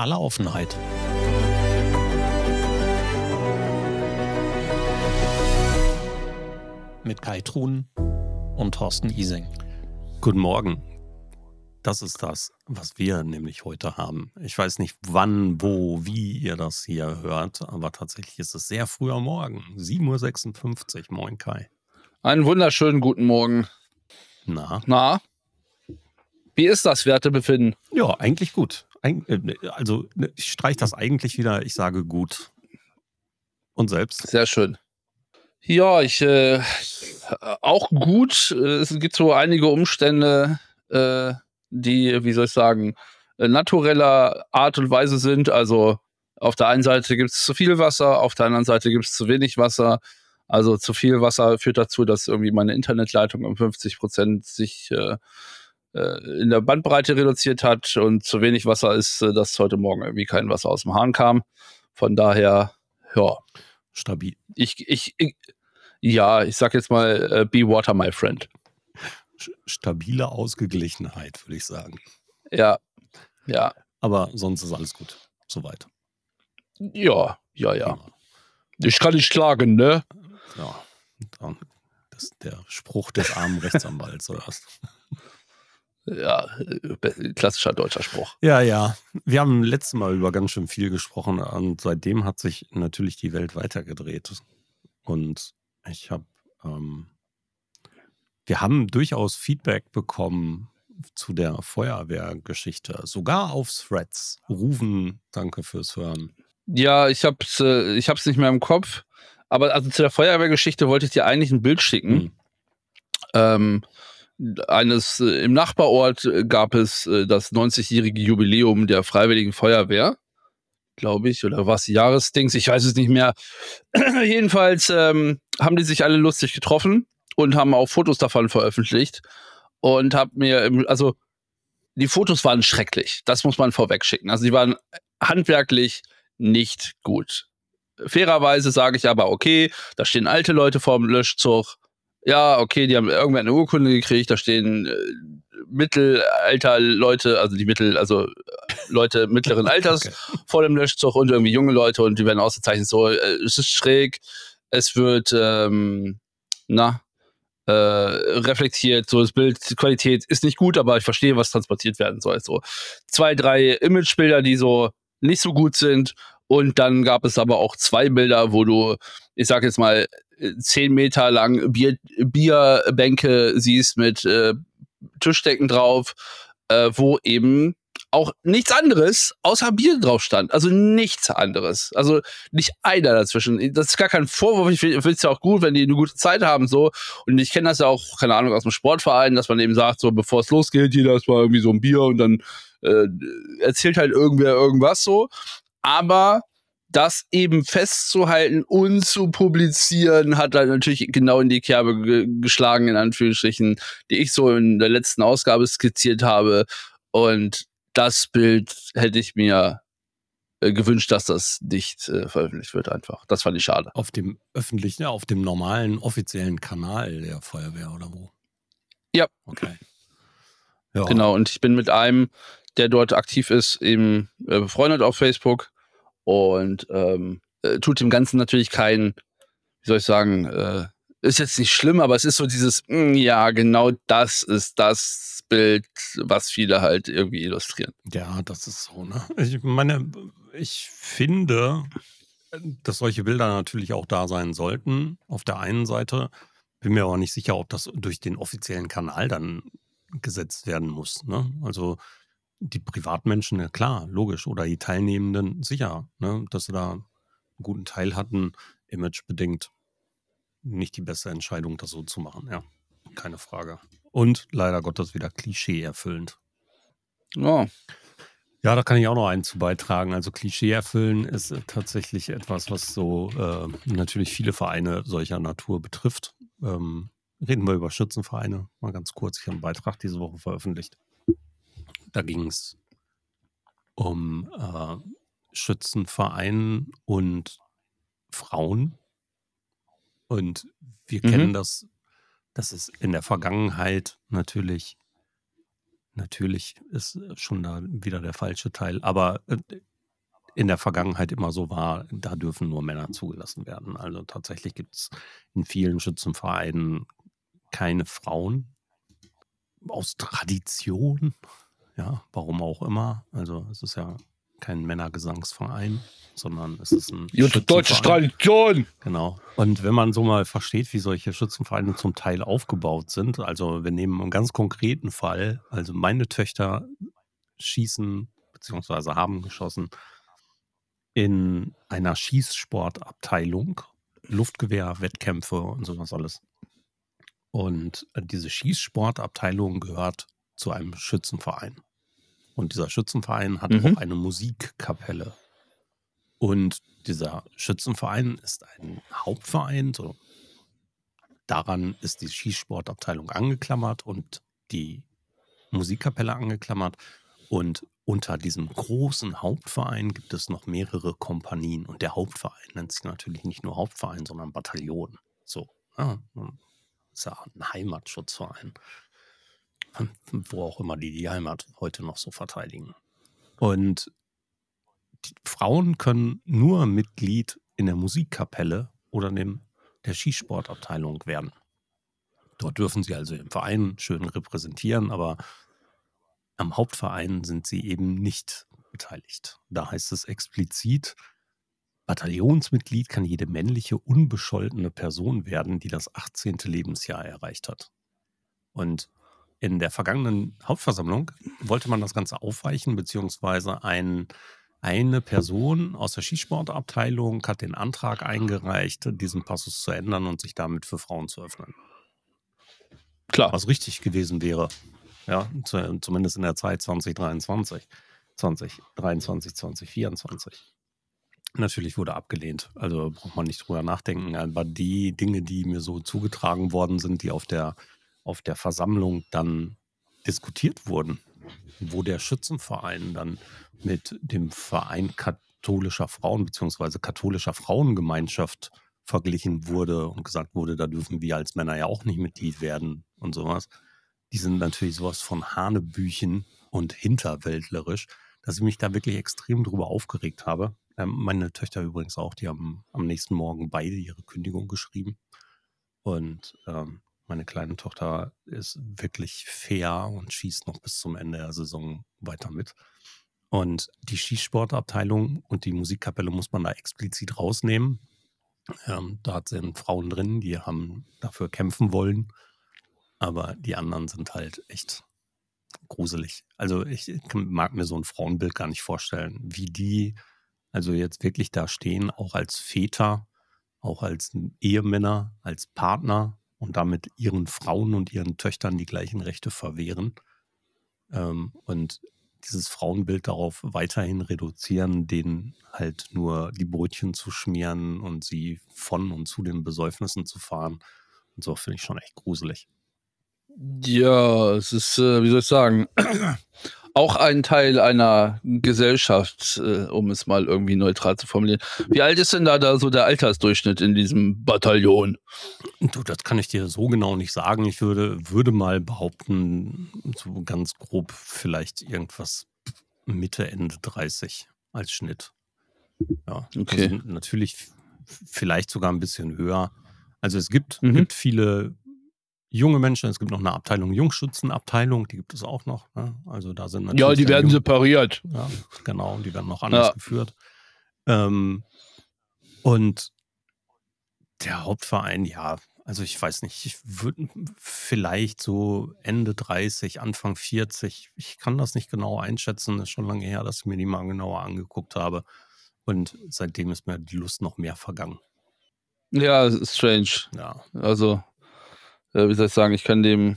aller Offenheit. Mit Kai Truhn und Thorsten Ising. Guten Morgen. Das ist das, was wir nämlich heute haben. Ich weiß nicht, wann, wo, wie ihr das hier hört, aber tatsächlich ist es sehr früh am Morgen. 7.56 Uhr. Moin, Kai. Einen wunderschönen guten Morgen. Na? Na? Wie ist das Wertebefinden? Ja, eigentlich gut. Eig also, ne, ich streiche das eigentlich wieder. Ich sage gut. Und selbst? Sehr schön. Ja, ich äh, auch gut. Es gibt so einige Umstände, äh, die, wie soll ich sagen, natureller Art und Weise sind. Also auf der einen Seite gibt es zu viel Wasser, auf der anderen Seite gibt es zu wenig Wasser. Also zu viel Wasser führt dazu, dass irgendwie meine Internetleitung um 50 Prozent sich äh, äh, in der Bandbreite reduziert hat und zu wenig Wasser ist, äh, dass heute Morgen irgendwie kein Wasser aus dem Hahn kam. Von daher, ja. Stabil. Ich, ich, ich ja, ich sag jetzt mal, uh, be water, my friend. Stabile Ausgeglichenheit, würde ich sagen. Ja, ja. Aber sonst ist alles gut. Soweit. Ja, ja, ja. Ich kann nicht klagen, ne? Ja, das ist der Spruch des armen Rechtsanwalts, oder was? Ja, klassischer deutscher Spruch. Ja, ja. Wir haben letztes Mal über ganz schön viel gesprochen und seitdem hat sich natürlich die Welt weitergedreht. Und ich habe, ähm, wir haben durchaus Feedback bekommen zu der Feuerwehrgeschichte, sogar auf Threads. Rufen, danke fürs Hören. Ja, ich habe es äh, ich hab's nicht mehr im Kopf. Aber also zu der Feuerwehrgeschichte wollte ich dir eigentlich ein Bild schicken. Hm. Ähm, eines äh, im Nachbarort äh, gab es äh, das 90-jährige Jubiläum der Freiwilligen Feuerwehr, glaube ich, oder was Jahresdings, ich weiß es nicht mehr. Jedenfalls ähm, haben die sich alle lustig getroffen und haben auch Fotos davon veröffentlicht und hab mir, also die Fotos waren schrecklich, das muss man vorweg schicken. Also die waren handwerklich nicht gut. Fairerweise sage ich aber, okay, da stehen alte Leute vorm Löschzug, ja, okay, die haben irgendwann eine Urkunde gekriegt, da stehen äh, Mittelalter-Leute, also die Mittel, also äh, Leute mittleren Alters okay. vor dem Löschzug und irgendwie junge Leute und die werden ausgezeichnet so, äh, es ist schräg, es wird, ähm, na, äh, reflektiert, so das Bild, Qualität ist nicht gut, aber ich verstehe, was transportiert werden soll. So zwei, drei Imagebilder, die so nicht so gut sind und dann gab es aber auch zwei Bilder, wo du, ich sag jetzt mal, zehn Meter lang Bier, Bierbänke siehst mit äh, Tischdecken drauf, äh, wo eben auch nichts anderes außer Bier drauf stand. Also nichts anderes. Also nicht einer dazwischen. Das ist gar kein Vorwurf. Ich finde es ja auch gut, wenn die eine gute Zeit haben, so. Und ich kenne das ja auch, keine Ahnung, aus dem Sportverein, dass man eben sagt, so, bevor es losgeht, jeder ist mal irgendwie so ein Bier und dann äh, erzählt halt irgendwer irgendwas so. Aber das eben festzuhalten und zu publizieren, hat dann natürlich genau in die Kerbe ge geschlagen, in Anführungsstrichen, die ich so in der letzten Ausgabe skizziert habe. Und das Bild hätte ich mir äh, gewünscht, dass das nicht äh, veröffentlicht wird, einfach. Das fand ich schade. Auf dem öffentlichen, auf dem normalen, offiziellen Kanal der Feuerwehr oder wo? Ja. Okay. Ja. Genau, und ich bin mit einem, der dort aktiv ist, eben äh, befreundet auf Facebook und ähm, äh, tut dem Ganzen natürlich keinen, wie soll ich sagen, äh, ist jetzt nicht schlimm, aber es ist so dieses, mh, hm, ja, genau das ist das Bild, was viele halt irgendwie illustrieren. Ja, das ist so, ne? Ich meine, ich finde, dass solche Bilder natürlich auch da sein sollten. Auf der einen Seite bin mir aber nicht sicher, ob das durch den offiziellen Kanal dann gesetzt werden muss. Ne? Also die Privatmenschen, ja klar, logisch, oder die Teilnehmenden sicher, ne, dass sie da einen guten Teil hatten, imagebedingt nicht die beste Entscheidung, das so zu machen, ja. Keine Frage. Und leider Gottes wieder Klischee erfüllend. Ja. Ja, da kann ich auch noch einen zu beitragen. Also Klischee erfüllen ist tatsächlich etwas, was so äh, natürlich viele Vereine solcher Natur betrifft. Ähm, reden wir über Schützenvereine. Mal ganz kurz. Ich habe einen Beitrag diese Woche veröffentlicht. Da ging es um äh, Schützenverein und Frauen. Und wir mhm. kennen das, das ist in der Vergangenheit natürlich, natürlich ist schon da wieder der falsche Teil, aber äh, in der Vergangenheit immer so war, da dürfen nur Männer zugelassen werden. Also tatsächlich gibt es in vielen Schützenvereinen keine Frauen aus Tradition. Ja, warum auch immer. Also es ist ja kein Männergesangsverein, sondern es ist ein deutsche Tradition. Genau. Und wenn man so mal versteht, wie solche Schützenvereine zum Teil aufgebaut sind, also wir nehmen einen ganz konkreten Fall, also meine Töchter schießen beziehungsweise haben geschossen in einer Schießsportabteilung, Luftgewehr, Wettkämpfe und sowas alles. Und diese Schießsportabteilung gehört zu einem Schützenverein. Und dieser Schützenverein hat mhm. auch eine Musikkapelle. Und dieser Schützenverein ist ein Hauptverein. So. Daran ist die Schießsportabteilung angeklammert und die Musikkapelle angeklammert. Und unter diesem großen Hauptverein gibt es noch mehrere Kompanien. Und der Hauptverein nennt sich natürlich nicht nur Hauptverein, sondern Bataillon. So. Ja, ist ja ein Heimatschutzverein. Wo auch immer die die Heimat heute noch so verteidigen. Und Frauen können nur Mitglied in der Musikkapelle oder dem, der Skisportabteilung werden. Dort dürfen sie also im Verein schön repräsentieren, aber am Hauptverein sind sie eben nicht beteiligt. Da heißt es explizit, Bataillonsmitglied kann jede männliche, unbescholtene Person werden, die das 18. Lebensjahr erreicht hat. Und in der vergangenen Hauptversammlung wollte man das Ganze aufweichen, beziehungsweise ein, eine Person aus der Skisportabteilung hat den Antrag eingereicht, diesen Passus zu ändern und sich damit für Frauen zu öffnen. Klar. Was richtig gewesen wäre. Ja, zumindest in der Zeit 2023, 2023, 2024. Natürlich wurde abgelehnt. Also braucht man nicht drüber nachdenken. Aber die Dinge, die mir so zugetragen worden sind, die auf der, auf der Versammlung dann diskutiert wurden, wo der Schützenverein dann mit dem Verein katholischer Frauen bzw. katholischer Frauengemeinschaft verglichen wurde und gesagt wurde, da dürfen wir als Männer ja auch nicht Mitglied werden und sowas die sind natürlich sowas von Hanebüchen und hinterwäldlerisch, dass ich mich da wirklich extrem drüber aufgeregt habe. Ähm, meine Töchter übrigens auch, die haben am nächsten Morgen beide ihre Kündigung geschrieben. Und ähm, meine kleine Tochter ist wirklich fair und schießt noch bis zum Ende der Saison weiter mit. Und die Skisportabteilung und die Musikkapelle muss man da explizit rausnehmen. Ähm, da sind Frauen drin, die haben dafür kämpfen wollen aber die anderen sind halt echt gruselig. Also ich mag mir so ein Frauenbild gar nicht vorstellen, wie die also jetzt wirklich da stehen, auch als Väter, auch als Ehemänner, als Partner und damit ihren Frauen und ihren Töchtern die gleichen Rechte verwehren. Ähm, und dieses Frauenbild darauf weiterhin reduzieren, denen halt nur die Brötchen zu schmieren und sie von und zu den Besäufnissen zu fahren. Und so finde ich schon echt gruselig. Ja, es ist, äh, wie soll ich sagen, auch ein Teil einer Gesellschaft, äh, um es mal irgendwie neutral zu formulieren. Wie alt ist denn da, da so der Altersdurchschnitt in diesem Bataillon? Du, das kann ich dir so genau nicht sagen. Ich würde, würde mal behaupten, so ganz grob vielleicht irgendwas Mitte, Ende 30 als Schnitt. Ja, okay. Also natürlich vielleicht sogar ein bisschen höher. Also es gibt, mhm. gibt viele junge Menschen. Es gibt noch eine Abteilung Jungschützenabteilung, die gibt es auch noch. Ne? Also da sind natürlich. Ja, die werden Jung separiert. Ja, genau, die werden noch anders ja. geführt. Ähm, und der Hauptverein, ja, also ich weiß nicht, ich würde vielleicht so Ende 30, Anfang 40, ich kann das nicht genau einschätzen, das ist schon lange her, dass ich mir die mal genauer angeguckt habe. Und seitdem ist mir die Lust noch mehr vergangen. Ja, strange. Ja. Also wie soll ich sagen, ich kann dem,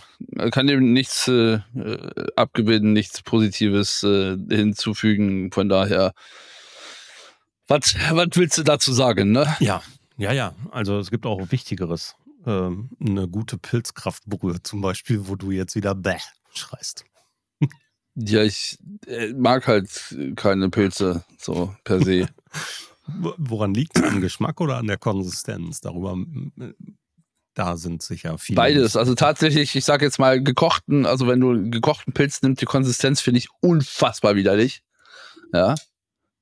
kann dem nichts äh, äh, abgewinnen, nichts Positives äh, hinzufügen. Von daher, was willst du dazu sagen, ne? Ja, ja, ja. Also es gibt auch Wichtigeres. Ähm, eine gute Pilzkraftbrühe zum Beispiel, wo du jetzt wieder bäh schreist. Ja, ich äh, mag halt keine Pilze, so per se. Woran liegt es? Am Geschmack oder an der Konsistenz? Darüber da sind sicher viele. Beides. Also tatsächlich, ich sage jetzt mal gekochten, also wenn du gekochten Pilz nimmst, die Konsistenz finde ich unfassbar widerlich. Ja.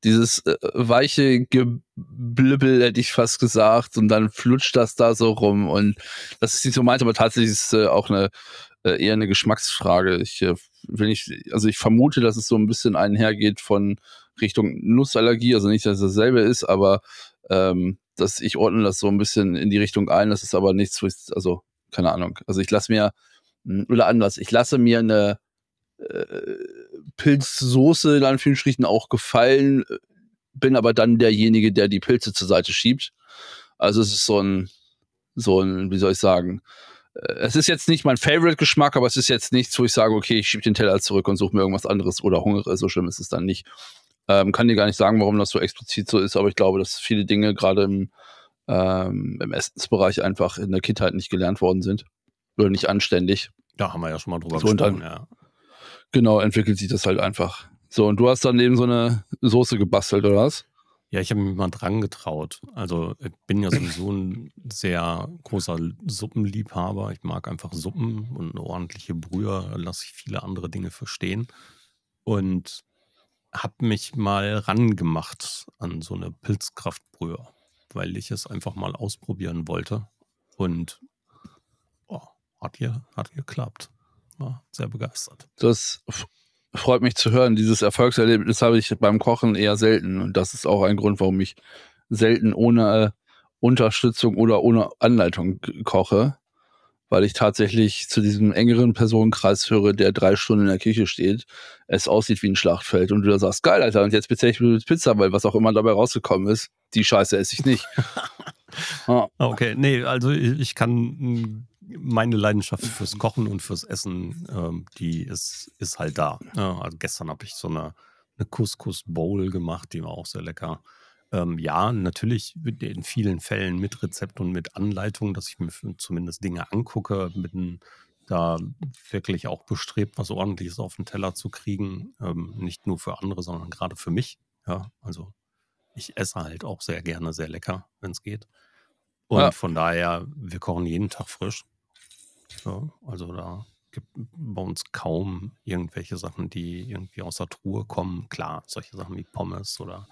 dieses äh, weiche Geblibbel, hätte ich fast gesagt, und dann flutscht das da so rum. Und das ist nicht so meint, aber tatsächlich ist es äh, auch eine äh, eher eine Geschmacksfrage. Ich äh, will nicht, also ich vermute, dass es so ein bisschen einhergeht von Richtung Nussallergie, also nicht, dass es dasselbe ist, aber ähm, dass ich ordne das so ein bisschen in die Richtung ein. Das ist aber nichts, also keine Ahnung. Also ich lasse mir hm, oder anders, ich lasse mir eine äh, Pilzsoße in Anführungsstrichen auch gefallen, bin aber dann derjenige, der die Pilze zur Seite schiebt. Also es ist so ein, so ein, wie soll ich sagen, äh, es ist jetzt nicht mein Favorite-Geschmack, aber es ist jetzt nichts, wo ich sage, okay, ich schiebe den Teller zurück und suche mir irgendwas anderes oder hungere. So schlimm ist es dann nicht. Ähm, kann dir gar nicht sagen, warum das so explizit so ist, aber ich glaube, dass viele Dinge gerade im, ähm, im Essensbereich einfach in der Kindheit nicht gelernt worden sind. Oder nicht anständig. Da haben wir ja schon mal drüber so, gesprochen. Ja. Genau, entwickelt sich das halt einfach. So, und du hast dann eben so eine Soße gebastelt, oder was? Ja, ich habe mich mal dran getraut. Also ich bin ja sowieso ein sehr großer Suppenliebhaber. Ich mag einfach Suppen und eine ordentliche Brühe, lasse ich viele andere Dinge verstehen. Und habe mich mal rangemacht an so eine Pilzkraftbrühe, weil ich es einfach mal ausprobieren wollte. Und oh, hat hier hat geklappt. War sehr begeistert. Das freut mich zu hören. Dieses Erfolgserlebnis habe ich beim Kochen eher selten. Und das ist auch ein Grund, warum ich selten ohne Unterstützung oder ohne Anleitung koche. Weil ich tatsächlich zu diesem engeren Personenkreis höre, der drei Stunden in der Küche steht, es aussieht wie ein Schlachtfeld und du da sagst, geil, Alter, und jetzt bezähle ich mit Pizza, weil was auch immer dabei rausgekommen ist, die Scheiße esse ich nicht. ah. Okay, nee, also ich kann meine Leidenschaft fürs Kochen und fürs Essen, ähm, die ist, ist halt da. Ja, also gestern habe ich so eine, eine Couscous-Bowl gemacht, die war auch sehr lecker. Ähm, ja, natürlich in vielen Fällen mit Rezept und mit Anleitung, dass ich mir zumindest Dinge angucke, bin da wirklich auch bestrebt, was ordentliches auf den Teller zu kriegen. Ähm, nicht nur für andere, sondern gerade für mich. Ja, also ich esse halt auch sehr gerne sehr lecker, wenn es geht. Und ja. von daher, wir kochen jeden Tag frisch. Ja, also da gibt bei uns kaum irgendwelche Sachen, die irgendwie aus der Truhe kommen. Klar, solche Sachen wie Pommes oder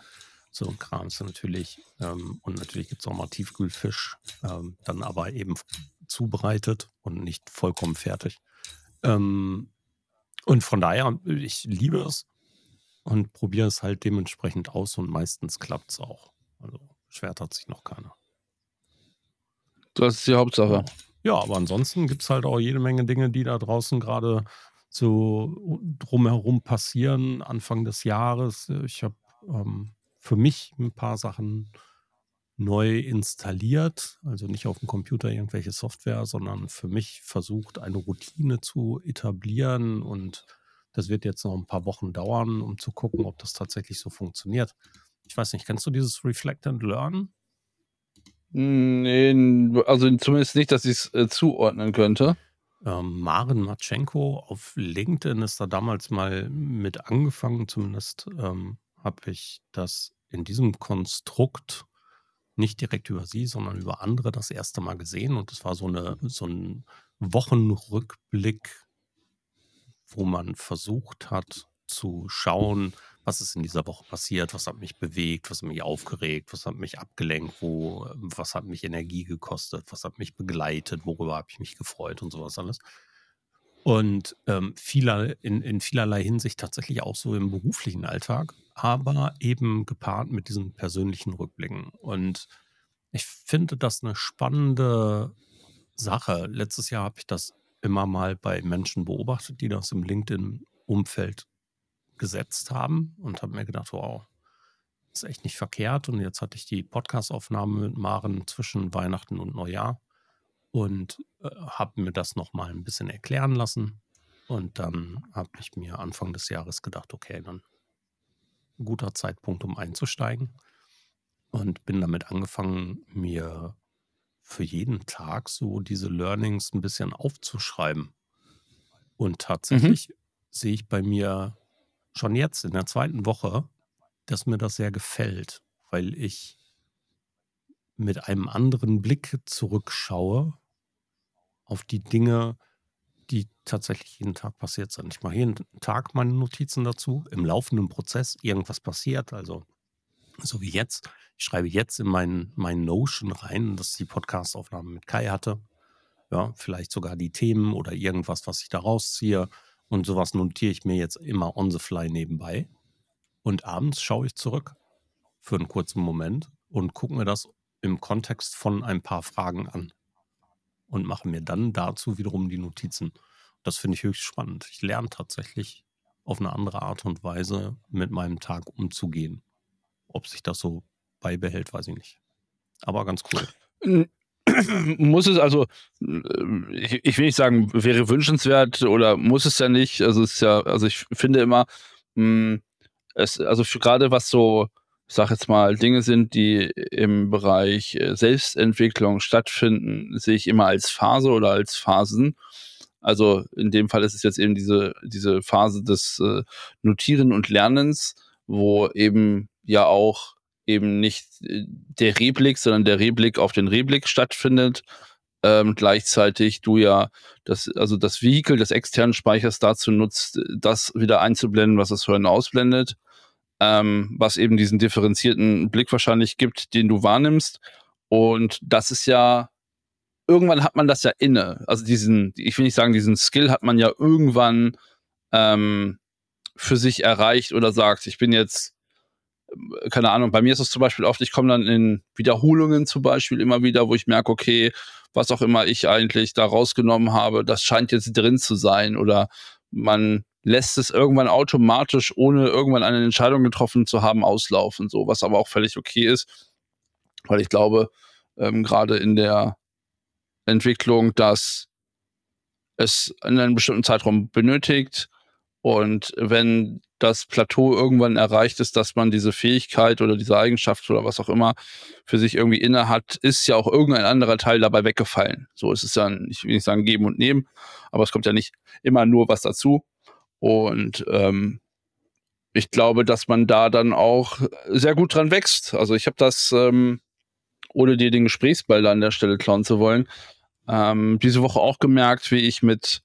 so ein Kram ist natürlich. Ähm, und natürlich gibt es auch mal Tiefkühlfisch, ähm, dann aber eben zubereitet und nicht vollkommen fertig. Ähm, und von daher, ich liebe es und probiere es halt dementsprechend aus und meistens klappt es auch. Also schwert hat sich noch keiner. Das ist die Hauptsache. Ja. Ja, aber ansonsten gibt es halt auch jede Menge Dinge, die da draußen gerade so drumherum passieren, Anfang des Jahres. Ich habe ähm, für mich ein paar Sachen neu installiert, also nicht auf dem Computer irgendwelche Software, sondern für mich versucht, eine Routine zu etablieren und das wird jetzt noch ein paar Wochen dauern, um zu gucken, ob das tatsächlich so funktioniert. Ich weiß nicht, kennst du dieses Reflect and Learn? Nee, also zumindest nicht, dass ich es äh, zuordnen könnte. Ähm, Maren Matschenko auf LinkedIn ist da damals mal mit angefangen. Zumindest ähm, habe ich das in diesem Konstrukt nicht direkt über sie, sondern über andere das erste Mal gesehen. Und es war so, eine, so ein Wochenrückblick, wo man versucht hat zu schauen, was ist in dieser Woche passiert, was hat mich bewegt, was hat mich aufgeregt, was hat mich abgelenkt, wo, was hat mich Energie gekostet, was hat mich begleitet, worüber habe ich mich gefreut und sowas alles. Und ähm, vieler, in, in vielerlei Hinsicht tatsächlich auch so im beruflichen Alltag, aber eben gepaart mit diesen persönlichen Rückblicken. Und ich finde das eine spannende Sache. Letztes Jahr habe ich das immer mal bei Menschen beobachtet, die das im LinkedIn-Umfeld gesetzt haben und habe mir gedacht, wow, ist echt nicht verkehrt. Und jetzt hatte ich die Podcastaufnahme mit Maren zwischen Weihnachten und Neujahr und äh, habe mir das nochmal ein bisschen erklären lassen. Und dann habe ich mir Anfang des Jahres gedacht, okay, dann ein guter Zeitpunkt, um einzusteigen. Und bin damit angefangen, mir für jeden Tag so diese Learnings ein bisschen aufzuschreiben. Und tatsächlich mhm. sehe ich bei mir schon jetzt in der zweiten Woche, dass mir das sehr gefällt, weil ich mit einem anderen Blick zurückschaue auf die Dinge, die tatsächlich jeden Tag passiert sind. Ich mache jeden Tag meine Notizen dazu. Im laufenden Prozess irgendwas passiert. Also so wie jetzt. Ich schreibe jetzt in mein, mein Notion rein, dass ich die Podcastaufnahme mit Kai hatte. Ja, vielleicht sogar die Themen oder irgendwas, was ich da rausziehe. Und sowas notiere ich mir jetzt immer on the fly nebenbei. Und abends schaue ich zurück für einen kurzen Moment und gucke mir das im Kontext von ein paar Fragen an und mache mir dann dazu wiederum die Notizen. Das finde ich höchst spannend. Ich lerne tatsächlich auf eine andere Art und Weise mit meinem Tag umzugehen. Ob sich das so beibehält, weiß ich nicht. Aber ganz cool. Muss es also, äh, ich, ich will nicht sagen, wäre wünschenswert oder muss es ja nicht. Also es ist ja, also ich finde immer, mh, hm, es, also gerade was so sage jetzt mal, Dinge sind, die im Bereich äh, Selbstentwicklung stattfinden, sehe ich immer als Phase oder als Phasen. Also in dem Fall ist es jetzt eben diese, diese Phase des äh, Notieren und Lernens, wo eben ja auch eben nicht äh, der Reblick, sondern der Reblick auf den Reblick stattfindet. Ähm, gleichzeitig du ja das, also das Vehikel des externen Speichers dazu nutzt, das wieder einzublenden, was das Hören ausblendet ähm, was eben diesen differenzierten Blick wahrscheinlich gibt, den du wahrnimmst. Und das ist ja, irgendwann hat man das ja inne. Also diesen, ich will nicht sagen, diesen Skill hat man ja irgendwann ähm, für sich erreicht oder sagt, ich bin jetzt, keine Ahnung, bei mir ist es zum Beispiel oft, ich komme dann in Wiederholungen zum Beispiel immer wieder, wo ich merke, okay, was auch immer ich eigentlich da rausgenommen habe, das scheint jetzt drin zu sein oder man lässt es irgendwann automatisch, ohne irgendwann eine Entscheidung getroffen zu haben, auslaufen. So, was aber auch völlig okay ist, weil ich glaube, ähm, gerade in der Entwicklung, dass es in einem bestimmten Zeitraum benötigt und wenn das Plateau irgendwann erreicht ist, dass man diese Fähigkeit oder diese Eigenschaft oder was auch immer für sich irgendwie inne hat, ist ja auch irgendein anderer Teil dabei weggefallen. So ist es dann, ich will nicht sagen geben und nehmen, aber es kommt ja nicht immer nur was dazu. Und ähm, ich glaube, dass man da dann auch sehr gut dran wächst. Also ich habe das, ähm, ohne dir den Gesprächsball da an der Stelle klauen zu wollen, ähm, diese Woche auch gemerkt, wie ich mit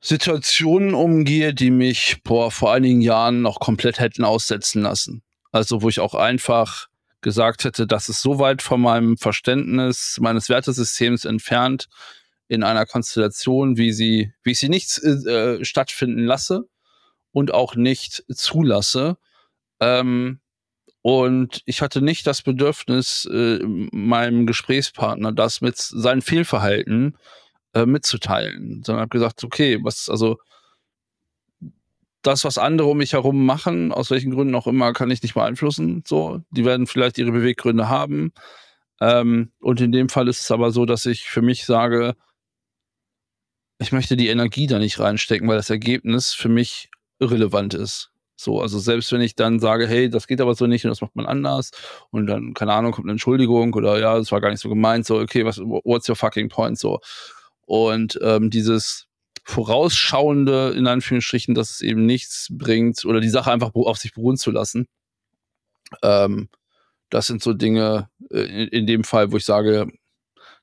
Situationen umgehe, die mich boah, vor einigen Jahren noch komplett hätten aussetzen lassen. Also wo ich auch einfach gesagt hätte, das ist so weit von meinem Verständnis meines Wertesystems entfernt, in einer Konstellation, wie sie, wie ich sie nicht äh, stattfinden lasse und auch nicht zulasse. Ähm, und ich hatte nicht das Bedürfnis, äh, meinem Gesprächspartner das mit seinem Fehlverhalten äh, mitzuteilen, sondern habe gesagt, okay, was, also das, was andere um mich herum machen, aus welchen Gründen auch immer, kann ich nicht beeinflussen. So, die werden vielleicht ihre Beweggründe haben. Ähm, und in dem Fall ist es aber so, dass ich für mich sage, ich möchte die Energie da nicht reinstecken, weil das Ergebnis für mich irrelevant ist. So, also selbst wenn ich dann sage, hey, das geht aber so nicht und das macht man anders und dann, keine Ahnung, kommt eine Entschuldigung oder ja, das war gar nicht so gemeint, so, okay, was, what's your fucking point, so. Und ähm, dieses vorausschauende, in Anführungsstrichen, dass es eben nichts bringt oder die Sache einfach auf sich beruhen zu lassen, ähm, das sind so Dinge äh, in, in dem Fall, wo ich sage,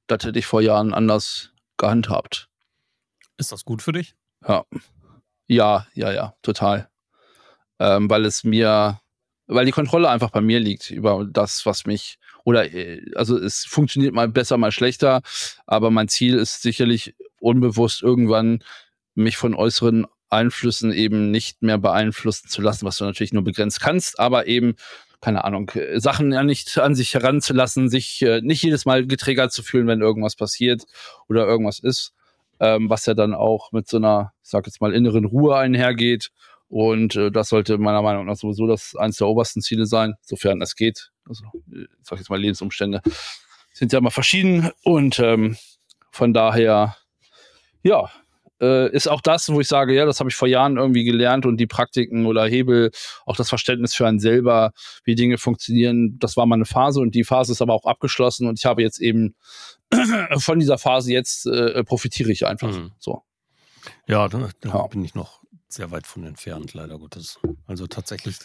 das hätte ich vor Jahren anders gehandhabt. Ist das gut für dich? Ja. Ja, ja, ja, total. Ähm, weil es mir, weil die Kontrolle einfach bei mir liegt über das, was mich, oder äh, also es funktioniert mal besser, mal schlechter, aber mein Ziel ist sicherlich unbewusst irgendwann mich von äußeren Einflüssen eben nicht mehr beeinflussen zu lassen, was du natürlich nur begrenzt kannst, aber eben keine Ahnung, Sachen ja nicht an sich heranzulassen, sich äh, nicht jedes Mal getriggert zu fühlen, wenn irgendwas passiert oder irgendwas ist ähm, was ja dann auch mit so einer, ich sag jetzt mal, inneren Ruhe einhergeht. Und äh, das sollte meiner Meinung nach sowieso das eines der obersten Ziele sein, sofern es geht. Also, ich sag jetzt mal, Lebensumstände sind ja mal verschieden und ähm, von daher, ja, äh, ist auch das, wo ich sage, ja, das habe ich vor Jahren irgendwie gelernt und die Praktiken oder Hebel, auch das Verständnis für einen selber, wie Dinge funktionieren, das war mal eine Phase und die Phase ist aber auch abgeschlossen und ich habe jetzt eben von dieser Phase jetzt äh, profitiere ich einfach mhm. so. Ja, da, da ja. bin ich noch sehr weit von entfernt, leider Gottes. Also tatsächlich.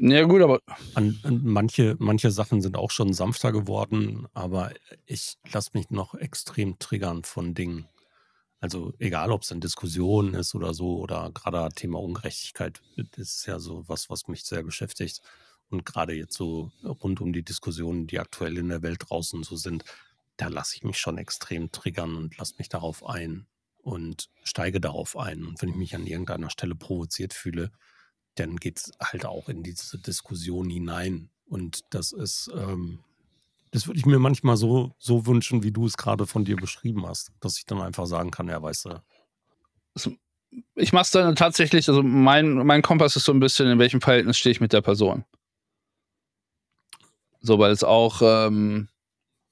Ja, gut, aber. An, an manche, manche Sachen sind auch schon sanfter geworden, aber ich lasse mich noch extrem triggern von Dingen. Also egal, ob es in Diskussionen ist oder so, oder gerade Thema Ungerechtigkeit, das ist ja so was, was mich sehr beschäftigt. Und gerade jetzt so rund um die Diskussionen, die aktuell in der Welt draußen so sind, da lasse ich mich schon extrem triggern und lasse mich darauf ein und steige darauf ein. Und wenn ich mich an irgendeiner Stelle provoziert fühle, dann geht es halt auch in diese Diskussion hinein. Und das ist, ähm, das würde ich mir manchmal so, so wünschen, wie du es gerade von dir beschrieben hast, dass ich dann einfach sagen kann, ja, weißt du. Ich mache es dann tatsächlich, also mein, mein Kompass ist so ein bisschen, in welchem Verhältnis stehe ich mit der Person. So, weil es auch ähm,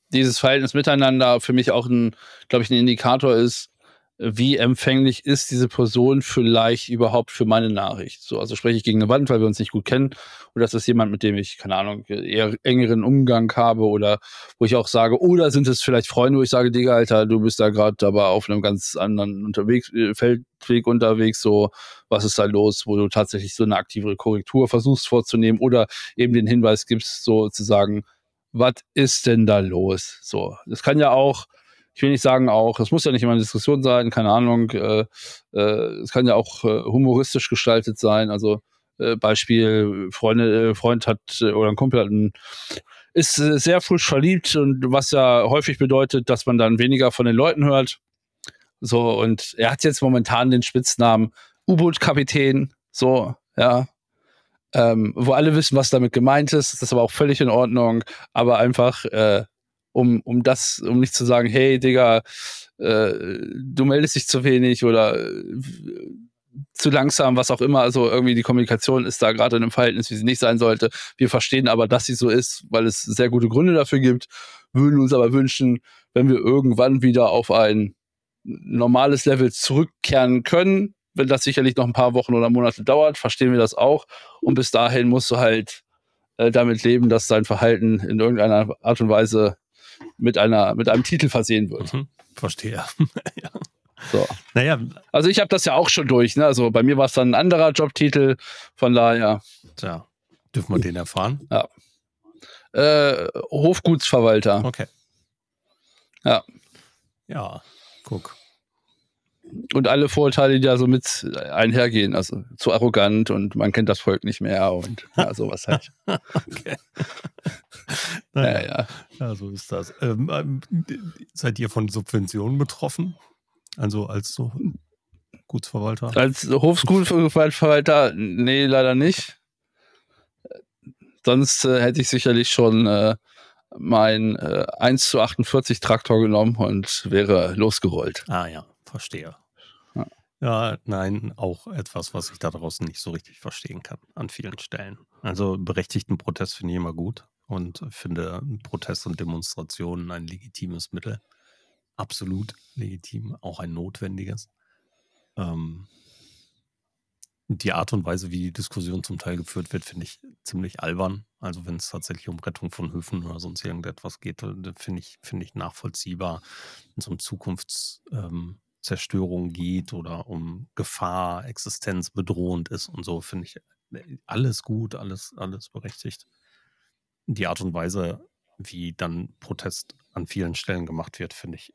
dieses Verhältnis miteinander für mich auch ein, glaube ich, ein Indikator ist, wie empfänglich ist diese Person vielleicht überhaupt für meine Nachricht. So, also spreche ich gegen eine Wand, weil wir uns nicht gut kennen, oder ist das jemand, mit dem ich, keine Ahnung, eher engeren Umgang habe oder wo ich auch sage, oder sind es vielleicht Freunde, wo ich sage, Digga, Alter, du bist da gerade aber auf einem ganz anderen unterwegs, äh, Feldweg unterwegs, so, was ist da los, wo du tatsächlich so eine aktive Korrektur versuchst vorzunehmen oder eben den Hinweis gibst, so zu sagen, was ist denn da los? So, das kann ja auch, ich will nicht sagen auch, es muss ja nicht immer eine Diskussion sein, keine Ahnung, äh, äh, es kann ja auch äh, humoristisch gestaltet sein. Also äh, Beispiel, Freunde, äh, Freund hat äh, oder ein Kumpel hat einen, ist sehr frisch verliebt und was ja häufig bedeutet, dass man dann weniger von den Leuten hört. So, und er hat jetzt momentan den Spitznamen U-Boot-Kapitän, so, ja. Ähm, wo alle wissen, was damit gemeint ist. Das ist aber auch völlig in Ordnung. Aber einfach, äh, um, um das, um nicht zu sagen, hey Digga, äh, du meldest dich zu wenig oder äh, zu langsam, was auch immer. Also irgendwie die Kommunikation ist da gerade in einem Verhältnis, wie sie nicht sein sollte. Wir verstehen aber, dass sie so ist, weil es sehr gute Gründe dafür gibt, würden uns aber wünschen, wenn wir irgendwann wieder auf ein normales Level zurückkehren können, wenn das sicherlich noch ein paar Wochen oder Monate dauert, verstehen wir das auch. Und bis dahin musst du halt äh, damit leben, dass dein Verhalten in irgendeiner Art und Weise mit einer mit einem Titel versehen wird. Mhm, verstehe. ja. So. Naja. Also ich habe das ja auch schon durch. Ne? Also bei mir war es dann ein anderer Jobtitel. Von daher. Tja, dürfen wir den erfahren? Ja. Äh, Hofgutsverwalter. Okay. Ja. Ja, guck. Und alle Vorurteile, die da so mit einhergehen, also zu arrogant und man kennt das Volk nicht mehr und ja, sowas halt. okay. naja, ja, ja. ja, so ist das. Ähm, ähm, seid ihr von Subventionen betroffen? Also als so Gutsverwalter? Als Hofsgutsverwalter, nee, leider nicht. Sonst äh, hätte ich sicherlich schon äh, mein äh, 1 zu 48 Traktor genommen und wäre losgerollt. Ah ja, verstehe. Ja. ja, nein, auch etwas, was ich da draußen nicht so richtig verstehen kann an vielen Stellen. Also berechtigten Protest finde ich immer gut und finde Protest und Demonstrationen ein legitimes Mittel. Absolut legitim, auch ein notwendiges. Ähm, die Art und Weise, wie die Diskussion zum Teil geführt wird, finde ich ziemlich albern. Also wenn es tatsächlich um Rettung von Höfen oder sonst irgendetwas geht, finde ich, finde ich nachvollziehbar. Wenn es um Zukunftszerstörung ähm, geht oder um Gefahr, Existenz bedrohend ist und so, finde ich äh, alles gut, alles, alles berechtigt die Art und Weise, wie dann Protest an vielen Stellen gemacht wird, finde ich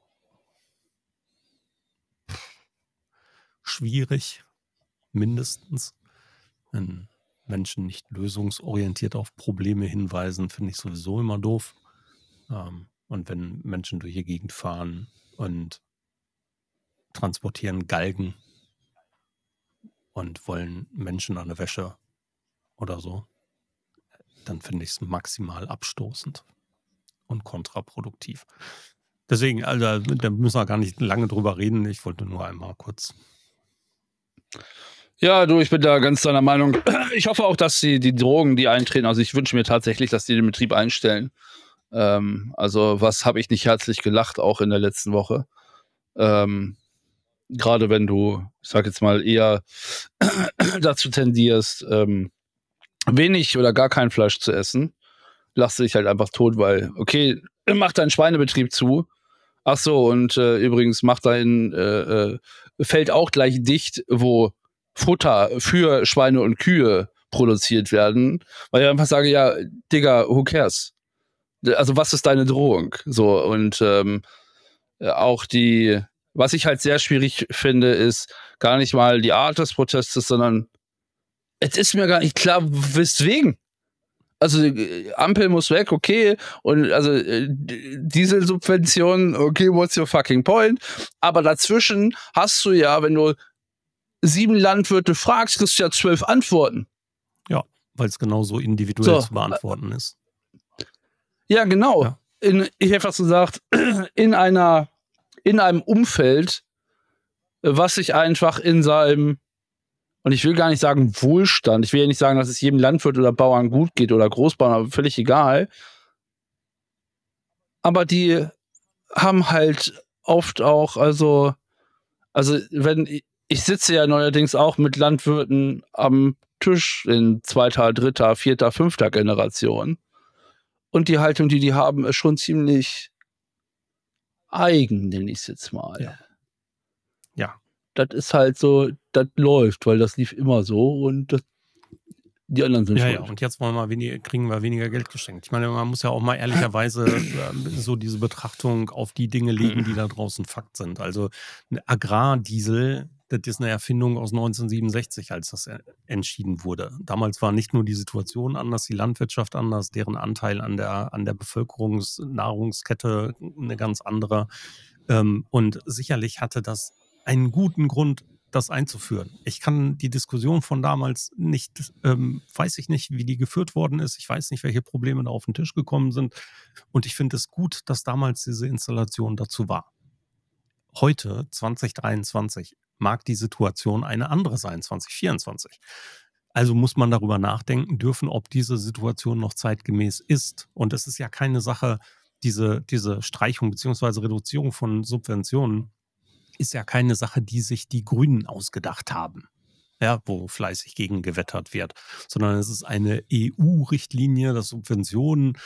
schwierig, mindestens. Wenn Menschen nicht lösungsorientiert auf Probleme hinweisen, finde ich sowieso immer doof. Ähm, und wenn Menschen durch die Gegend fahren und transportieren Galgen und wollen Menschen an der Wäsche oder so, dann finde ich es maximal abstoßend und kontraproduktiv. Deswegen, also, da müssen wir gar nicht lange drüber reden. Ich wollte nur einmal kurz. Ja, du, ich bin da ganz deiner Meinung. Ich hoffe auch, dass sie die Drogen, die eintreten, also ich wünsche mir tatsächlich, dass die den Betrieb einstellen. Ähm, also, was habe ich nicht herzlich gelacht, auch in der letzten Woche. Ähm, Gerade wenn du, ich sag jetzt mal, eher dazu tendierst, ähm, wenig oder gar kein Fleisch zu essen, lachst du dich halt einfach tot, weil, okay, mach deinen Schweinebetrieb zu. Ach so, und äh, übrigens macht dein äh, äh, Feld auch gleich dicht, wo Futter für Schweine und Kühe produziert werden, weil ich einfach sage, ja, Digga, who cares? Also was ist deine Drohung? So, und ähm, auch die, was ich halt sehr schwierig finde, ist gar nicht mal die Art des Protestes, sondern es ist mir gar nicht klar, weswegen. also äh, Ampel muss weg, okay, und also äh, Dieselsubventionen, okay, what's your fucking point? Aber dazwischen hast du ja, wenn du sieben Landwirte fragst, kriegst du ja zwölf Antworten. Ja, weil es genauso individuell so. zu beantworten ist. Ja, genau. Ja. In, ich hätte fast gesagt, in einer, in einem Umfeld, was sich einfach in seinem und ich will gar nicht sagen Wohlstand. Ich will ja nicht sagen, dass es jedem Landwirt oder Bauern gut geht oder Großbauern, aber völlig egal. Aber die haben halt oft auch, also, also wenn ich sitze ja neuerdings auch mit Landwirten am Tisch in zweiter, dritter, vierter, fünfter Generation. Und die Haltung, die die haben, ist schon ziemlich eigen, nenne ich es jetzt mal. Ja. ja das ist halt so, das läuft, weil das lief immer so und das, die anderen sind ja, ja, und jetzt wollen wir weniger, kriegen wir weniger Geld geschenkt. Ich meine, man muss ja auch mal ehrlicherweise ähm, so diese Betrachtung auf die Dinge legen, die da draußen Fakt sind. Also ein Agrardiesel, ist eine Erfindung aus 1967, als das entschieden wurde. Damals war nicht nur die Situation anders, die Landwirtschaft anders, deren Anteil an der, an der Bevölkerungsnahrungskette eine ganz andere. Ähm, und sicherlich hatte das einen guten Grund, das einzuführen. Ich kann die Diskussion von damals nicht, ähm, weiß ich nicht, wie die geführt worden ist. Ich weiß nicht, welche Probleme da auf den Tisch gekommen sind. Und ich finde es gut, dass damals diese Installation dazu war. Heute, 2023, mag die Situation eine andere sein, 2024. Also muss man darüber nachdenken dürfen, ob diese Situation noch zeitgemäß ist. Und es ist ja keine Sache, diese, diese Streichung bzw. Reduzierung von Subventionen ist ja keine Sache, die sich die Grünen ausgedacht haben. Ja, wo fleißig gegen gewettert wird, sondern es ist eine EU-Richtlinie, dass Subventionen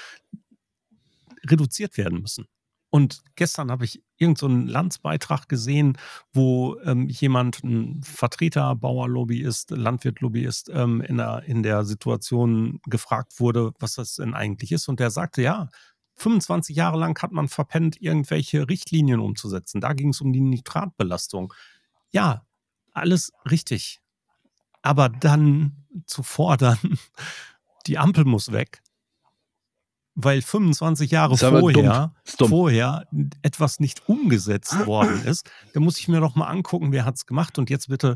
reduziert werden müssen. Und gestern habe ich irgendeinen so Landsbeitrag gesehen, wo ähm, jemand, ein Vertreter, Bauerlobbyist, Landwirtlobbyist, ähm, in, der, in der Situation gefragt wurde, was das denn eigentlich ist. Und der sagte, ja, 25 Jahre lang hat man verpennt, irgendwelche Richtlinien umzusetzen. Da ging es um die Nitratbelastung. Ja, alles richtig. Aber dann zu fordern, die Ampel muss weg, weil 25 Jahre vorher, vorher etwas nicht umgesetzt worden ist, da muss ich mir doch mal angucken, wer hat es gemacht. Und jetzt bitte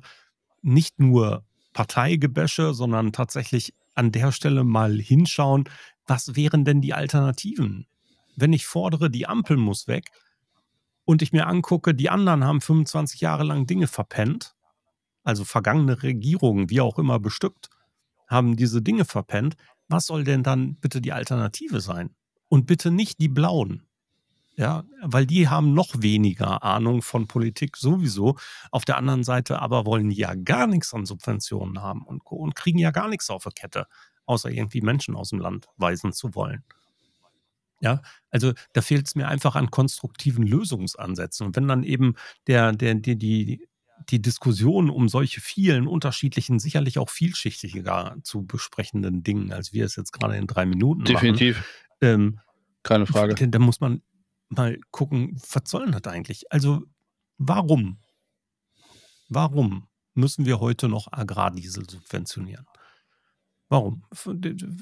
nicht nur Parteigebäsche, sondern tatsächlich an der Stelle mal hinschauen, was wären denn die Alternativen? Wenn ich fordere, die Ampel muss weg und ich mir angucke, die anderen haben 25 Jahre lang Dinge verpennt, also vergangene Regierungen, wie auch immer bestückt, haben diese Dinge verpennt, was soll denn dann bitte die Alternative sein? Und bitte nicht die Blauen. Ja, weil die haben noch weniger Ahnung von Politik sowieso. Auf der anderen Seite aber wollen ja gar nichts an Subventionen haben und, und kriegen ja gar nichts auf der Kette außer irgendwie Menschen aus dem Land weisen zu wollen. Ja, also da fehlt es mir einfach an konstruktiven Lösungsansätzen. Und wenn dann eben der, der, die, die, die Diskussion um solche vielen unterschiedlichen, sicherlich auch vielschichtiger zu besprechenden Dingen, als wir es jetzt gerade in drei Minuten Definitiv. machen. Ähm, Keine Frage. Da muss man mal gucken, was soll das eigentlich? Also warum? Warum müssen wir heute noch Agrardiesel subventionieren? Warum?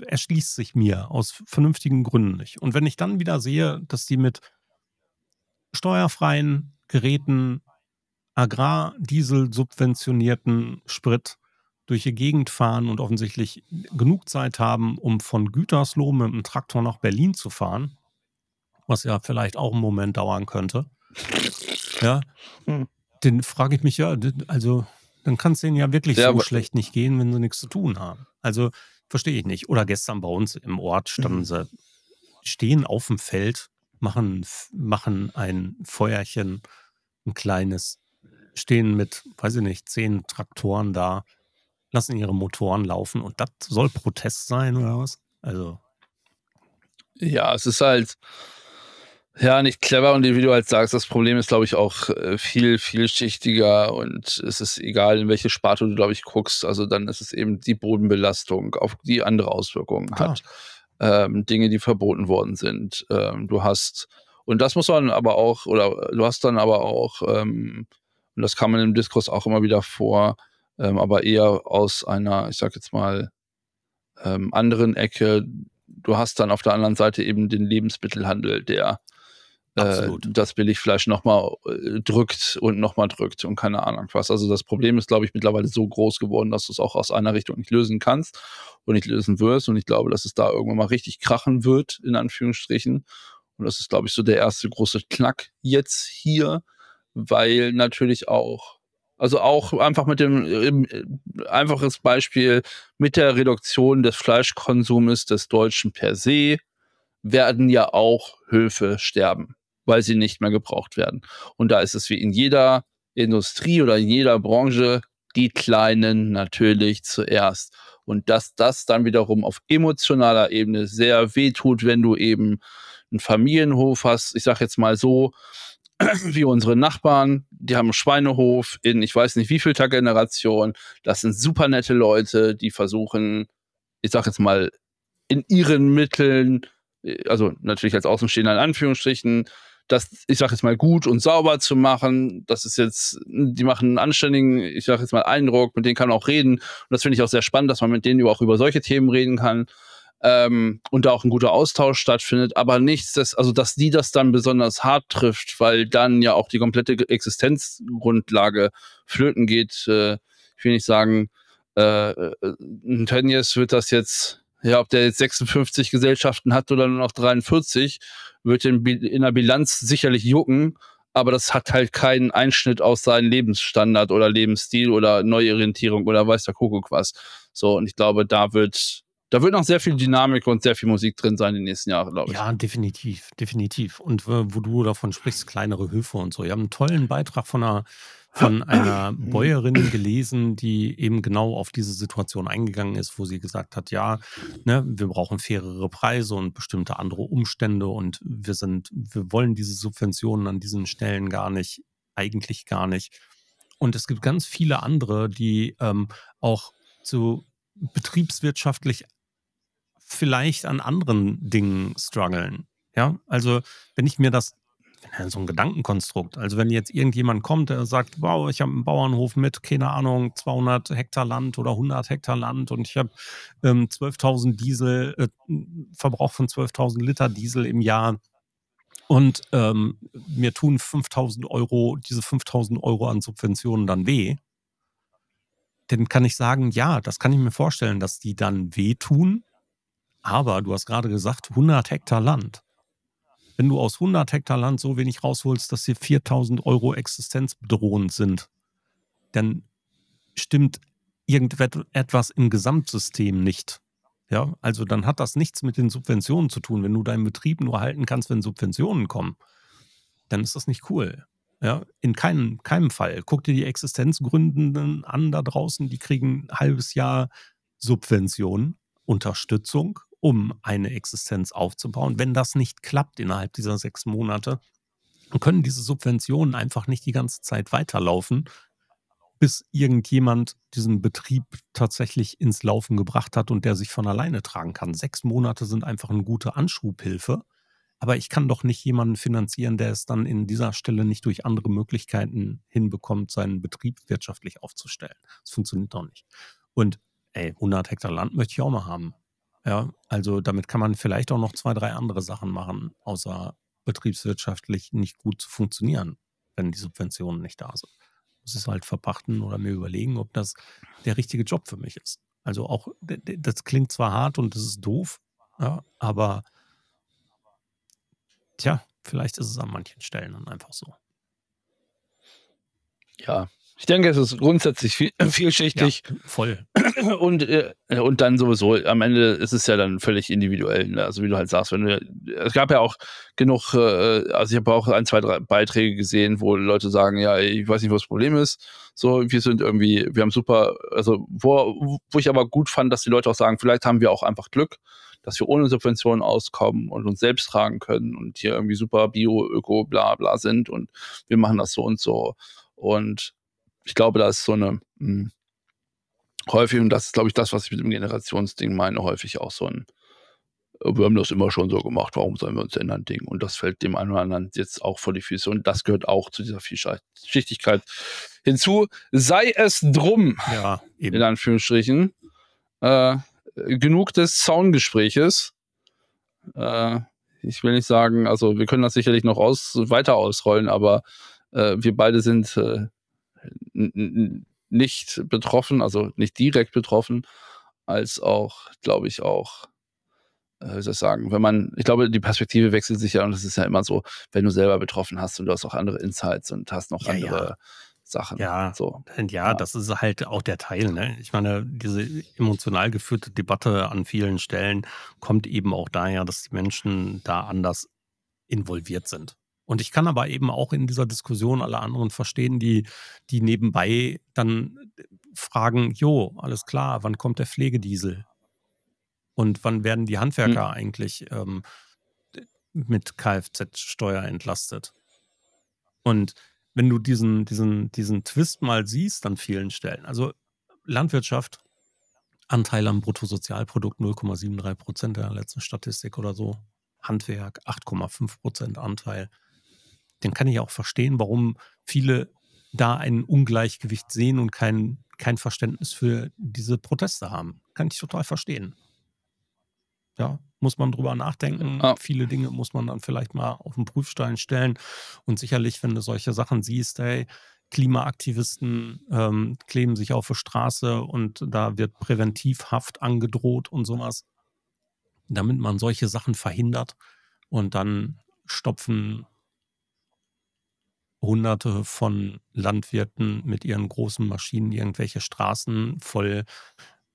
Erschließt sich mir aus vernünftigen Gründen nicht. Und wenn ich dann wieder sehe, dass die mit steuerfreien Geräten, Agrardiesel subventionierten Sprit durch die Gegend fahren und offensichtlich genug Zeit haben, um von Gütersloh mit dem Traktor nach Berlin zu fahren, was ja vielleicht auch einen Moment dauern könnte, ja, hm. den frage ich mich ja, also dann kann es denen ja wirklich ja, so schlecht nicht gehen, wenn sie nichts zu tun haben. Also verstehe ich nicht. Oder gestern bei uns im Ort standen mhm. sie, stehen auf dem Feld, machen, machen ein Feuerchen, ein kleines, stehen mit, weiß ich nicht, zehn Traktoren da, lassen ihre Motoren laufen und das soll Protest sein oder was? Also. Ja, es ist halt, ja, nicht clever und wie du halt sagst, das Problem ist, glaube ich, auch äh, viel, vielschichtiger und es ist egal, in welche Sparte du, glaube ich, guckst. Also dann ist es eben die Bodenbelastung, auf die andere Auswirkungen hat. Ähm, Dinge, die verboten worden sind. Ähm, du hast, und das muss man aber auch, oder du hast dann aber auch, ähm, und das kam in dem Diskurs auch immer wieder vor, ähm, aber eher aus einer, ich sag jetzt mal, ähm, anderen Ecke, du hast dann auf der anderen Seite eben den Lebensmittelhandel, der äh, das Billigfleisch nochmal äh, drückt und nochmal drückt und keine Ahnung was. Also das Problem ist, glaube ich, mittlerweile so groß geworden, dass du es auch aus einer Richtung nicht lösen kannst und nicht lösen wirst. Und ich glaube, dass es da irgendwann mal richtig krachen wird, in Anführungsstrichen. Und das ist, glaube ich, so der erste große Knack jetzt hier, weil natürlich auch also auch einfach mit dem äh, einfaches Beispiel mit der Reduktion des Fleischkonsumes des Deutschen per se werden ja auch Höfe sterben weil sie nicht mehr gebraucht werden. Und da ist es wie in jeder Industrie oder in jeder Branche die Kleinen natürlich zuerst. Und dass das dann wiederum auf emotionaler Ebene sehr weh tut, wenn du eben einen Familienhof hast. Ich sage jetzt mal so, wie unsere Nachbarn, die haben einen Schweinehof in ich weiß nicht wie viel Generation. Das sind super nette Leute, die versuchen, ich sage jetzt mal, in ihren Mitteln, äh, also natürlich als Außenstehender in Anführungsstrichen, das, ich sag jetzt mal, gut und sauber zu machen. Das ist jetzt, die machen einen anständigen, ich sag jetzt mal, Eindruck, mit denen kann man auch reden. Und das finde ich auch sehr spannend, dass man mit denen auch über solche Themen reden kann. Ähm, und da auch ein guter Austausch stattfindet, aber nichts, das, also dass die das dann besonders hart trifft, weil dann ja auch die komplette Existenzgrundlage flöten geht. Äh, ich will nicht sagen, äh, äh Tönnies wird das jetzt ja, ob der jetzt 56 Gesellschaften hat oder nur noch 43, wird in, in der Bilanz sicherlich jucken, aber das hat halt keinen Einschnitt aus seinem Lebensstandard oder Lebensstil oder Neuorientierung oder weiß der Kuckuck was. So, und ich glaube, da wird, da wird noch sehr viel Dynamik und sehr viel Musik drin sein in den nächsten Jahren, glaube ich. Ja, definitiv, definitiv. Und wo du davon sprichst, kleinere Höfe und so. Wir haben einen tollen Beitrag von einer von einer Bäuerin gelesen, die eben genau auf diese Situation eingegangen ist, wo sie gesagt hat, ja, ne, wir brauchen fairere Preise und bestimmte andere Umstände und wir sind, wir wollen diese Subventionen an diesen Stellen gar nicht, eigentlich gar nicht. Und es gibt ganz viele andere, die ähm, auch so betriebswirtschaftlich vielleicht an anderen Dingen strugglen. Ja, also wenn ich mir das so ein Gedankenkonstrukt. Also wenn jetzt irgendjemand kommt, der sagt, wow, ich habe einen Bauernhof mit, keine Ahnung, 200 Hektar Land oder 100 Hektar Land und ich habe ähm, 12.000 Diesel, äh, Verbrauch von 12.000 Liter Diesel im Jahr und ähm, mir tun 5.000 Euro, diese 5.000 Euro an Subventionen dann weh, dann kann ich sagen, ja, das kann ich mir vorstellen, dass die dann wehtun. Aber du hast gerade gesagt, 100 Hektar Land wenn du aus 100 Hektar Land so wenig rausholst, dass dir 4000 Euro existenzbedrohend sind, dann stimmt irgendetwas im Gesamtsystem nicht. Ja, also dann hat das nichts mit den Subventionen zu tun. Wenn du deinen Betrieb nur halten kannst, wenn Subventionen kommen, dann ist das nicht cool. Ja, in keinem, keinem Fall. Guck dir die Existenzgründenden an da draußen, die kriegen ein halbes Jahr Subvention, Unterstützung um eine Existenz aufzubauen. Wenn das nicht klappt innerhalb dieser sechs Monate, können diese Subventionen einfach nicht die ganze Zeit weiterlaufen, bis irgendjemand diesen Betrieb tatsächlich ins Laufen gebracht hat und der sich von alleine tragen kann. Sechs Monate sind einfach eine gute Anschubhilfe. Aber ich kann doch nicht jemanden finanzieren, der es dann in dieser Stelle nicht durch andere Möglichkeiten hinbekommt, seinen Betrieb wirtschaftlich aufzustellen. Das funktioniert doch nicht. Und ey, 100 Hektar Land möchte ich auch mal haben. Ja, also damit kann man vielleicht auch noch zwei, drei andere Sachen machen, außer betriebswirtschaftlich nicht gut zu funktionieren, wenn die Subventionen nicht da sind. Muss es halt verpachten oder mir überlegen, ob das der richtige Job für mich ist. Also auch, das klingt zwar hart und das ist doof, ja, aber tja, vielleicht ist es an manchen Stellen dann einfach so. Ja, ich denke, es ist grundsätzlich viel, vielschichtig. Ja, voll. Und, äh, und dann sowieso, am Ende ist es ja dann völlig individuell. Ne? Also wie du halt sagst, wenn du, es gab ja auch genug, äh, also ich habe auch ein, zwei, drei Beiträge gesehen, wo Leute sagen, ja, ich weiß nicht, was das Problem ist. So, wir sind irgendwie, wir haben super, also wo, wo ich aber gut fand, dass die Leute auch sagen, vielleicht haben wir auch einfach Glück, dass wir ohne Subventionen auskommen und uns selbst tragen können und hier irgendwie super Bio, Öko, bla bla sind und wir machen das so und so. Und ich glaube, da ist so eine mh, hm, häufig, und das ist, glaube ich, das, was ich mit dem Generationsding meine, häufig auch so ein, wir haben das immer schon so gemacht, warum sollen wir uns ändern, Ding? Und das fällt dem einen oder anderen jetzt auch vor die Füße. Und das gehört auch zu dieser Vielschichtigkeit hinzu. Sei es drum, ja, in Anführungsstrichen. Äh, genug des Soundgespräches. Äh, ich will nicht sagen, also wir können das sicherlich noch aus, weiter ausrollen, aber äh, wir beide sind äh, nicht betroffen, also nicht direkt betroffen, als auch, glaube ich, auch, äh, wie soll ich sagen, wenn man, ich glaube, die Perspektive wechselt sich ja und es ist ja immer so, wenn du selber betroffen hast und du hast auch andere Insights und hast noch Ja, andere ja. Sachen. Ja, so. Und ja, das ist halt auch der Teil. Ne? Ich meine, diese emotional geführte Debatte an vielen Stellen kommt eben auch daher, dass die Menschen da anders involviert sind. Und ich kann aber eben auch in dieser Diskussion alle anderen verstehen, die, die nebenbei dann fragen, jo, alles klar, wann kommt der Pflegediesel? Und wann werden die Handwerker eigentlich ähm, mit Kfz-Steuer entlastet? Und wenn du diesen, diesen, diesen Twist mal siehst an vielen Stellen, also Landwirtschaft, Anteil am Bruttosozialprodukt 0,73 Prozent der letzten Statistik oder so, Handwerk 8,5 Prozent Anteil, dann kann ich auch verstehen, warum viele da ein Ungleichgewicht sehen und kein, kein Verständnis für diese Proteste haben. Kann ich total verstehen. Ja, muss man drüber nachdenken. Ah. Viele Dinge muss man dann vielleicht mal auf den Prüfstein stellen. Und sicherlich, wenn du solche Sachen siehst, hey, Klimaaktivisten ähm, kleben sich auf der Straße und da wird Präventivhaft angedroht und sowas, damit man solche Sachen verhindert. Und dann stopfen Hunderte von Landwirten mit ihren großen Maschinen irgendwelche Straßen voll,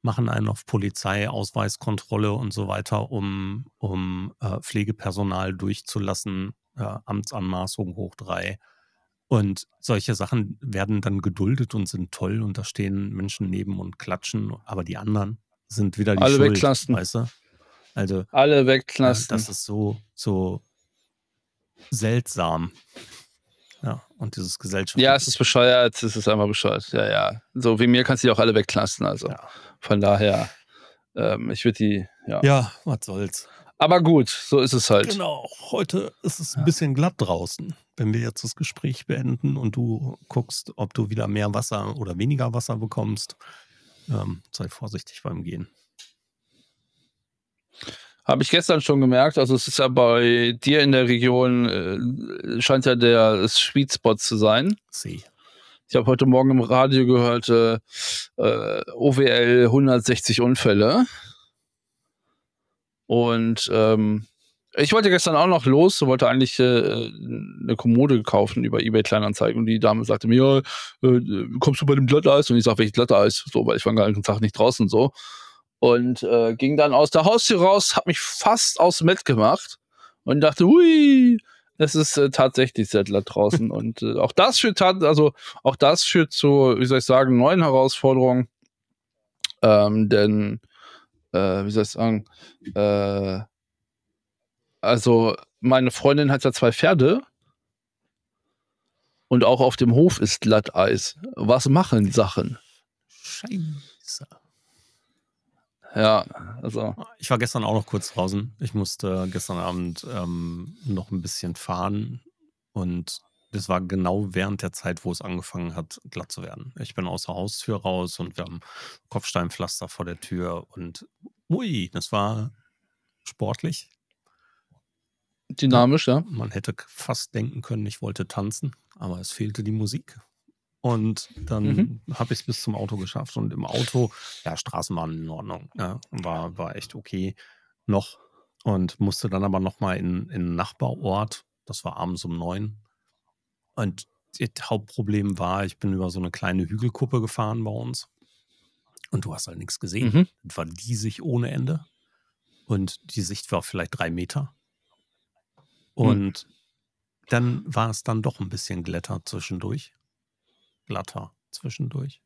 machen einen auf Polizei, Ausweiskontrolle und so weiter, um, um äh, Pflegepersonal durchzulassen, äh, Amtsanmaßung hoch drei. Und solche Sachen werden dann geduldet und sind toll und da stehen Menschen neben und klatschen, aber die anderen sind wieder die Alle Schuld, wegklassen. weißt du? Also Alle wegklassen. das ist so, so seltsam. Ja, und dieses Gesellschaft. ja, es ist bescheuert, es ist einfach bescheuert. Ja, ja. So wie mir kannst du die auch alle wegklassen. Also Ja. von daher, ähm, ich würde die, ja. ja, was soll's. Aber gut, so ist es halt. Genau, heute ist es ein bisschen glatt draußen. Wenn wir jetzt das Gespräch beenden und du guckst, ob du wieder mehr Wasser oder weniger Wasser bekommst, ähm, sei vorsichtig beim Gehen. Habe ich gestern schon gemerkt. Also es ist ja bei dir in der Region, äh, scheint ja der Sweet Spot zu sein. See. Ich habe heute Morgen im Radio gehört, äh, äh, OWL 160 Unfälle. Und ähm, ich wollte gestern auch noch los, wollte eigentlich äh, eine Kommode kaufen über eBay Kleinanzeigen und die Dame sagte mir, ja, äh, kommst du bei dem Glatteis? Und ich sag, welches Glatteis? So, weil ich war den ganzen Tag nicht draußen so. Und äh, ging dann aus der Haustür raus, hab mich fast aus dem Bett gemacht und dachte, hui, es ist äh, tatsächlich sehr glatt draußen. und äh, auch das führt also auch das führt zu, wie soll ich sagen, neuen Herausforderungen. Ähm, denn, äh, wie soll ich sagen, äh, also meine Freundin hat ja zwei Pferde und auch auf dem Hof ist Glatteis. Was machen Sachen? Scheiße. Ja, also Ich war gestern auch noch kurz draußen. Ich musste gestern Abend ähm, noch ein bisschen fahren und das war genau während der Zeit, wo es angefangen hat, glatt zu werden. Ich bin aus der Haustür raus und wir haben Kopfsteinpflaster vor der Tür und ui, das war sportlich. dynamisch, ja. Man hätte fast denken können, ich wollte tanzen, aber es fehlte die Musik. Und dann Mhm. habe ich es bis zum Auto geschafft. Und im Auto, ja, Straßenbahn in Ordnung. Ja, war, war echt okay noch. Und musste dann aber nochmal in, in einen Nachbarort. Das war abends um neun. Und das Hauptproblem war, ich bin über so eine kleine Hügelkuppe gefahren bei uns. Und du hast halt nichts gesehen. Mhm. Es war diesig ohne Ende. Und die Sicht war vielleicht drei Meter. Und dann war es dann doch ein bisschen glatter zwischendurch. Glatter zwischendurch.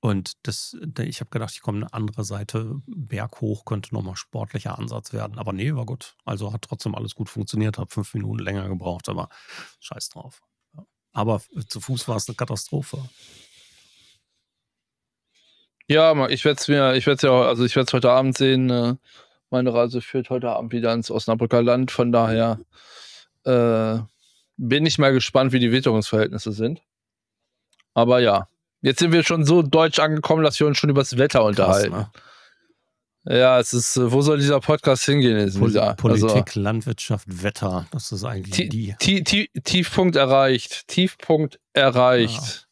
Und das, da- ich habe gedacht, ich komme eine andere Seite berghoch, könnte nochmal sportlicher Ansatz werden. Aber nee, war gut. Also hat trotzdem alles gut funktioniert, habe fünf Minuten länger gebraucht, aber scheiß drauf. Aber zu Fuß war es eine Katastrophe. Ja, ich werde es mir, ich werde es ja, also ich werde es heute Abend sehen. Äh, meine Reise führt heute Abend wieder ins Osnabrücker Land. Von daher äh, bin ich mal gespannt, wie die Witterungsverhältnisse sind. Aber ja, jetzt sind wir schon so deutsch angekommen, dass wir uns schon über das Wetter Krass, unterhalten. ne? Ja, es ist, wo soll dieser Podcast hingehen jetzt? Pol Lisa? Politik, Also, Landwirtschaft, Wetter. Das ist eigentlich die. Tie- Tie- Tiefpunkt erreicht. Tiefpunkt erreicht.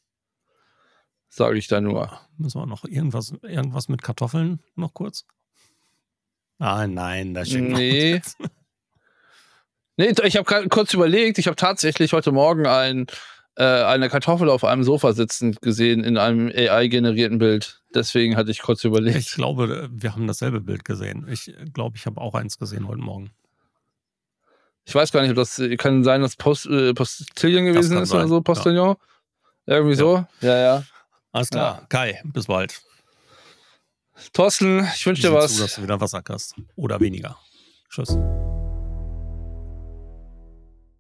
Sage ich da nur. Müssen wir noch irgendwas, irgendwas mit Kartoffeln noch kurz? Ah, nein, das stimmt Nee. Nee, ich habe gerade kurz überlegt, ich habe tatsächlich heute Morgen ein, äh, eine Kartoffel auf einem Sofa sitzend gesehen in einem AI-generierten Bild. Deswegen hatte ich kurz überlegt. Ich glaube, wir haben dasselbe Bild gesehen. Ich glaube, ich habe auch eins gesehen heute Morgen. Ich weiß gar nicht, ob das kann sein, dass Post, äh, Postillon gewesen ist oder sein, so, ja. Postillon. Irgendwie so. Ja, ja. Alles klar. Kai, bis bald. Thorsten, ich wünsche dir was. Zu, dass du wieder Wasser kriegst. Oder weniger. Tschüss.